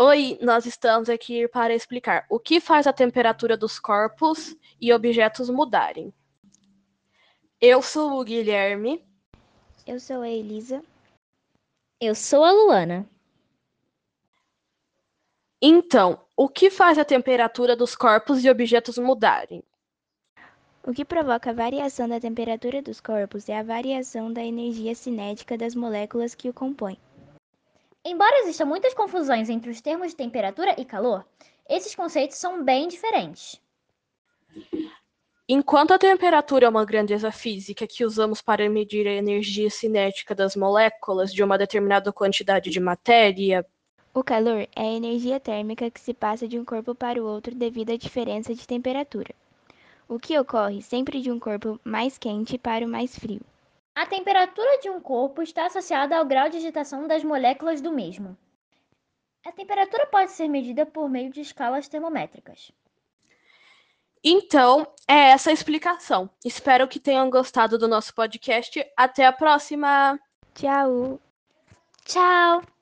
Oi, nós estamos aqui para explicar o que faz a temperatura dos corpos e objetos mudarem. Eu sou o Guilherme. Eu sou a Elisa. Eu sou a Luana. Então, o que faz a temperatura dos corpos e objetos mudarem? O que provoca a variação da temperatura dos corpos é a variação da energia cinética das moléculas que o compõem. Embora existam muitas confusões entre os termos de temperatura e calor, esses conceitos são bem diferentes. Enquanto a temperatura é uma grandeza física que usamos para medir a energia cinética das moléculas de uma determinada quantidade de matéria, o calor é a energia térmica que se passa de um corpo para o outro devido à diferença de temperatura, o que ocorre sempre de um corpo mais quente para o mais frio. A temperatura de um corpo está associada ao grau de agitação das moléculas do mesmo. A temperatura pode ser medida por meio de escalas termométricas. Então, é essa a explicação. Espero que tenham gostado do nosso podcast. Até a próxima! Tchau! Tchau!